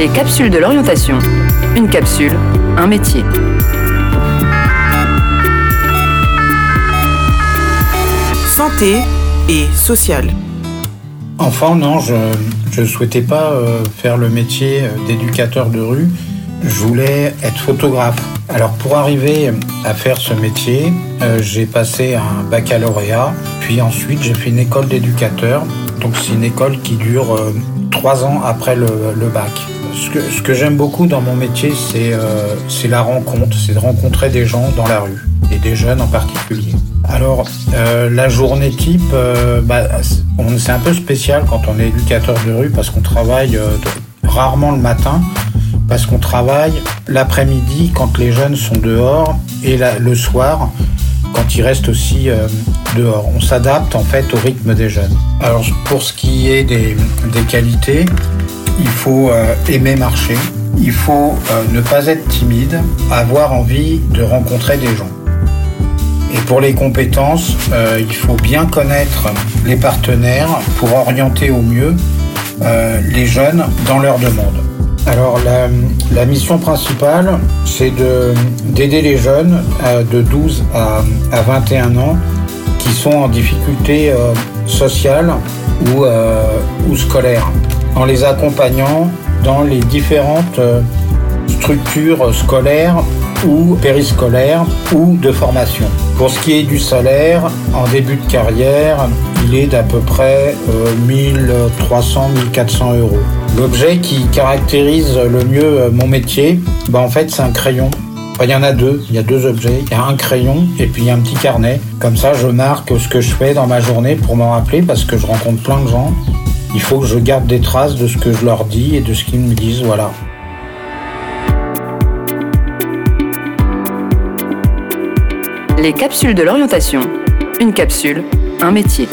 Les capsules de l'orientation. Une capsule, un métier. Santé et social. Enfant, non, je ne souhaitais pas euh, faire le métier d'éducateur de rue. Je voulais être photographe. Alors pour arriver à faire ce métier, euh, j'ai passé un baccalauréat, puis ensuite j'ai fait une école d'éducateur. Donc c'est une école qui dure euh, trois ans après le, bac. Ce que, j'aime beaucoup dans mon métier, c'est euh, la rencontre, c'est de rencontrer des gens dans la rue, et des jeunes en particulier. Alors la journée type, bah, c'est un peu spécial quand on est éducateur de rue parce qu'on travaille rarement le matin parce qu'on travaille l'après-midi quand les jeunes sont dehors et le soir quand ils restent aussi euh, dehors. On s'adapte en fait au rythme des jeunes. Alors pour ce qui est des, qualités, il faut euh, aimer marcher, il faut euh, ne pas être timide, avoir envie de rencontrer des gens. Et pour les compétences, il faut bien connaître les partenaires pour orienter au mieux les jeunes dans leurs demandes. Alors la, mission principale, c'est d'aider les jeunes euh, de 12 à, 21 ans qui sont en difficulté euh, sociale euh, ou scolaire, en les accompagnant dans les différentes structures scolaires ou périscolaires ou de formation. Pour ce qui est du salaire, en début de carrière, il est d'à peu près 1300-1400 euros. L'objet qui caractérise le mieux euh, mon métier, bah en fait c'est un crayon. il y en a deux, il y a deux objets. Il y a un crayon et puis il y a un petit carnet. Comme ça, je marque ce que je fais dans ma journée pour m'en rappeler parce que je rencontre plein de gens. Il faut que je garde des traces de ce que je leur dis et de ce qu'ils me disent, voilà. Les capsules de l'orientation. Une capsule, un métier.